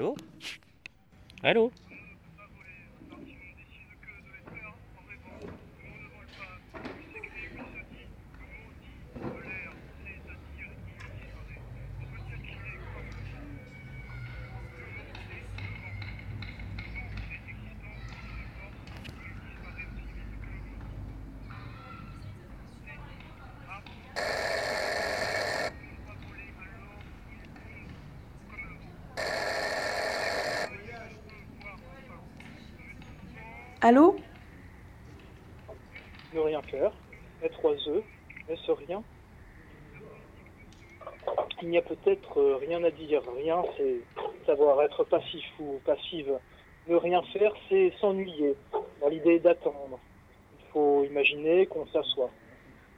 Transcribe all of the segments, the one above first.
Allô Allô Allô Ne rien faire, être oiseux, est-ce rien? Il n'y a peut-être euh, rien à dire. Rien, c'est savoir être passif ou passive. Ne rien faire, c'est s'ennuyer, dans l'idée d'attendre. Il faut imaginer qu'on s'assoit.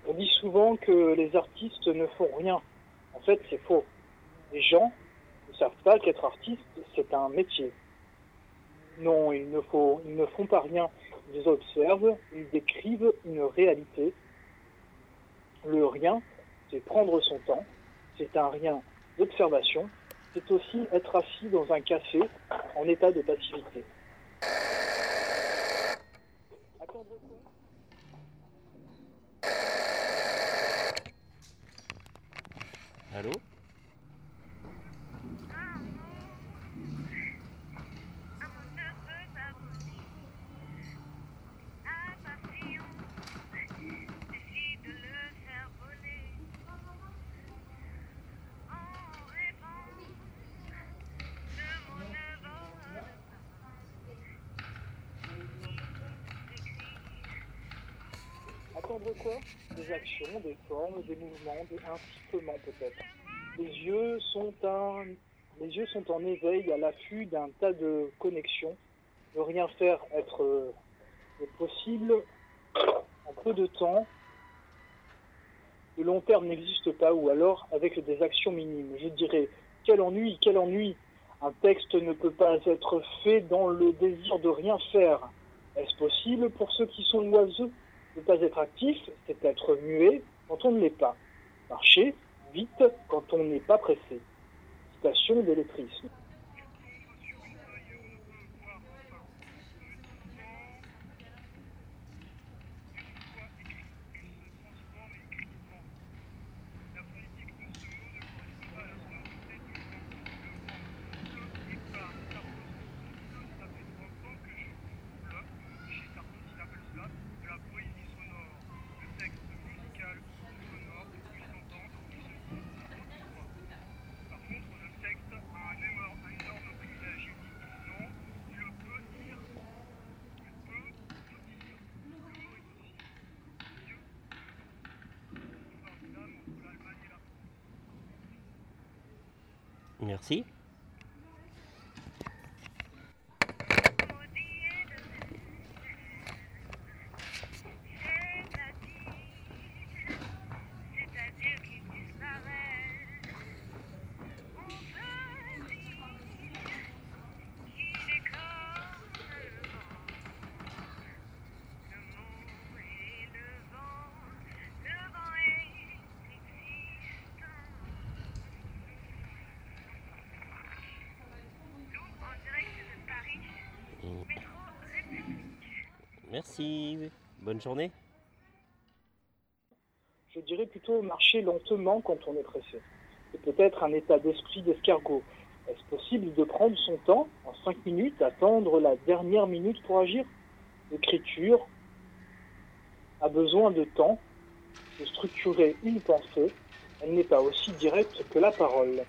On dit souvent que les artistes ne font rien. En fait, c'est faux. Les gens ne savent pas qu'être artiste, c'est un métier. Non, ils ne, font pas rien. Ils observent, ils décrivent une réalité. Le rien, c'est prendre son temps. C'est un rien d'observation. C'est aussi être assis dans un café en état de passivité. Allô? Des actions, des formes, des mouvements, des un sifflement peut-être. Les yeux sont un, les yeux sont en éveil à l'affût d'un tas de connexions. Ne rien faire être euh, possible en peu de temps. Le long terme n'existe pas, ou alors avec des actions minimes. Je dirais, quel ennui, quel ennui. Un texte ne peut pas être fait dans le désir de rien faire. Est-ce possible pour ceux qui sont oiseux? Ne pas être actif, c'est être muet quand on ne l'est pas. Marcher vite quand on n'est pas pressé. Citation d'électrisme. Merci. Merci. Bonne journée. Je dirais plutôt marcher lentement quand on est pressé. C'est peut-être un état d'esprit d'escargot. Est-ce possible de prendre son temps, en cinq minutes, attendre la dernière minute pour agir? L'écriture a besoin de temps de structurer une pensée. Elle n'est pas aussi directe que la parole.